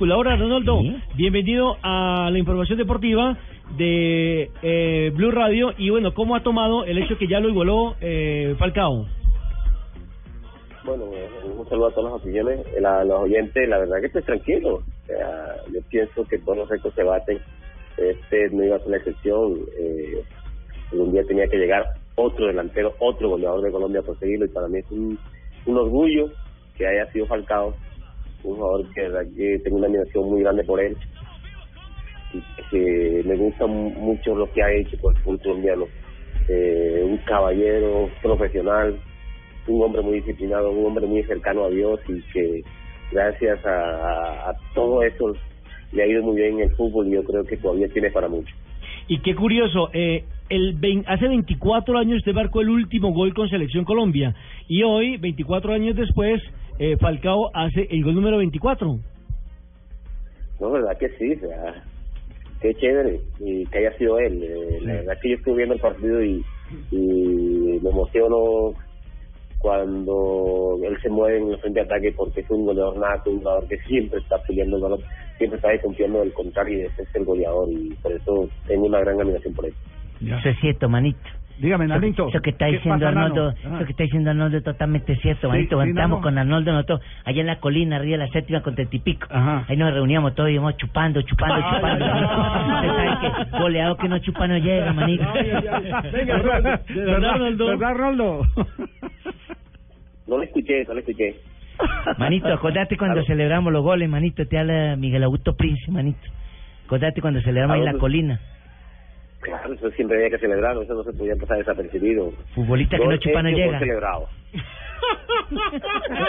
Ahora, Ronaldo, bienvenido a la información deportiva de eh, Blue Radio. Y bueno, ¿cómo ha tomado el hecho que ya lo igualó eh, Falcao? Bueno, eh, un saludo a todas las opiniones, eh, la, los oyentes, la verdad que estoy tranquilo. O sea, yo pienso que todos los récords se baten. Este no iba a ser la excepción. Eh, un día tenía que llegar otro delantero, otro goleador de Colombia por seguirlo y para mí es un, un orgullo que haya sido Falcao, un jugador que, tengo una admiración muy grande por él y que me gusta mu- mucho lo que ha hecho por el fútbol colombiano. Eh, un caballero profesional, un hombre muy disciplinado, un hombre muy cercano a Dios y que gracias a, todo eso le ha ido muy bien en el fútbol y yo creo que todavía tiene para mucho. Y qué curioso, eh, el hace 24 años usted marcó el último gol con Selección Colombia. Y hoy, 24 años después, eh, Falcao hace el gol número 24. No, verdad que sí, o sea, qué chévere y que haya sido él. Eh, La verdad que yo estuve viendo el partido y, y me emociono cuando él se mueve en el frente de ataque porque es un goleador nato, un jugador que siempre está peleando el balón, siempre está desconfiando del contrario y es el goleador y por eso tengo una gran admiración por él. Eso es cierto, manito. Dígame, Nanito. Eso que está ¿qué diciendo? Arnoldo, Ah. eso que está diciendo Arnoldo es totalmente cierto, Sí, manito. Nano. con Arnoldo nosotros, allá en la colina, arriba de la séptima con Tetipico. Ajá. Ahí nos reuníamos todos y íbamos chupando, chupando, chupando. ay, ay, Usted ay. sabe que goleado que no chupa no llega, manito. Ay, ay, ay. Venga, ¿Verdad, Arnoldo. ¿Verdad, Arnoldo? No lo escuché, no lo escuché. Manito, acordate cuando celebramos los goles, manito, te habla Miguel Augusto Prince, manito. Acordate cuando celebramos ahí en la colina. Claro, eso siempre había que celebrarlo, eso no se podía pasar desapercibido. Futbolista que no chupa no llega. celebrado.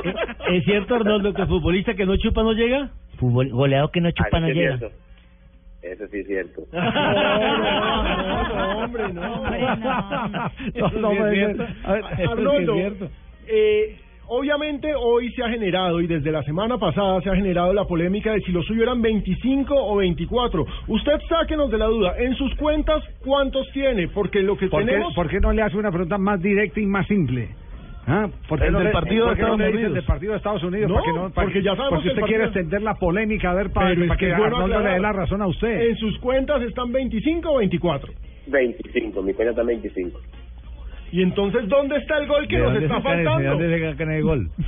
Eh, ¿Es cierto, Arnoldo, que el futbolista que no chupa no llega? Fútbol, goleado que no chupa Ah, no llega. cierto. Eso sí es cierto. No, no, no, hombre, no. Hombre, no. No, no puede ser. A ver, eso sí es Arnoldo, cierto. eh, obviamente hoy se ha generado y desde la semana pasada se ha generado la polémica de si lo suyo eran 25 o 24. Usted sáquenos de la duda, en sus cuentas, ¿cuántos tiene? Porque lo que ¿Por qué, tenemos... por qué no le hace una pregunta más directa y más simple? ¿Ah? ¿Por qué El no del le- partido de por qué no Estados le dice el Unidos. del partido de Estados Unidos? No, ¿Para que no- para porque que- ya sabemos porque que el usted quiere partido- extender la polémica, a ver, para, que que bueno le dé la razón a usted. En sus cuentas están 25 o 24. 25, mi cuenta está 25. Y entonces, ¿dónde está el gol que nos está faltando? sacan el gol?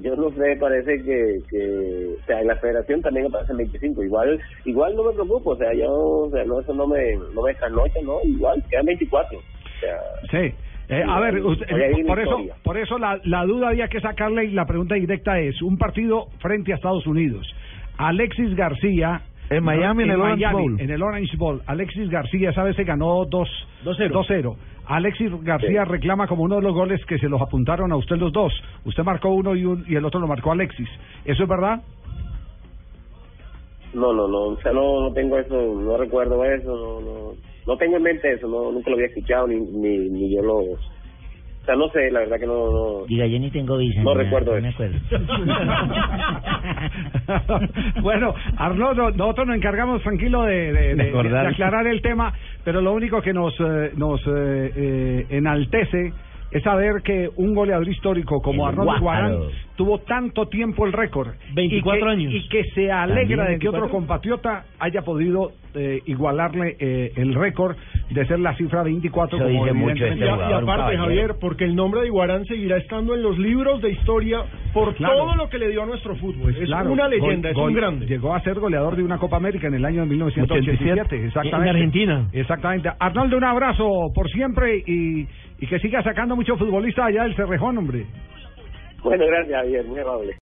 Yo no sé, parece que, que, o sea, en la federación también aparecen 25. Igual, igual no me preocupo, o sea, yo, o sea, no, eso no me, no me no, igual, quedan 24. O sea, Sí. Eh, a ver, usted- por eso, por eso la, la duda había que sacarle y la pregunta directa es, un partido frente a Estados Unidos. Alexis García... En Miami, en el Orange Miami, Bowl. En el Orange Bowl. Alexis García, esa vez se ganó 2 2-0. 2-0. Alexis García Sí. reclama como uno de los goles que se los apuntaron a usted los dos. Usted marcó uno y, un, y el otro lo marcó Alexis. ¿Eso es verdad? no, no, no, o sea, no, no tengo eso, no recuerdo eso, no, no, no tengo en mente eso, no, nunca lo había escuchado, ni, ni, ni yo lo, o sea, no sé, la verdad que no, no, Diga, yo ni tengo visa. No nada, recuerdo me eso. acuerdo. bueno, Arnoldo, nosotros nos encargamos tranquilo de, de- de- De acordar. de aclarar el tema, pero lo único que nos, eh, nos eh, eh, enaltece es saber que un goleador histórico como El Arnoldo. Guarán tuvo tanto tiempo el récord. 24 y que, años. Y que se alegra ¿También de que otro 24? compatriota haya podido eh, igualarle eh, el récord de ser la cifra 24 Eso como dice mucho este Y, aparte. Javier, porque el nombre de Iguarán seguirá estando en los libros de historia por Claro. todo lo que le dio a nuestro fútbol. es Claro, una gol- leyenda, es gol- un grande. Llegó a ser goleador de una Copa América en el año de 1987, exactamente. En Argentina. Exactamente. Arnoldo, un abrazo por siempre y, y que siga sacando muchos futbolistas allá del Cerrejón, hombre. bueno, gracias Javier, muy amable.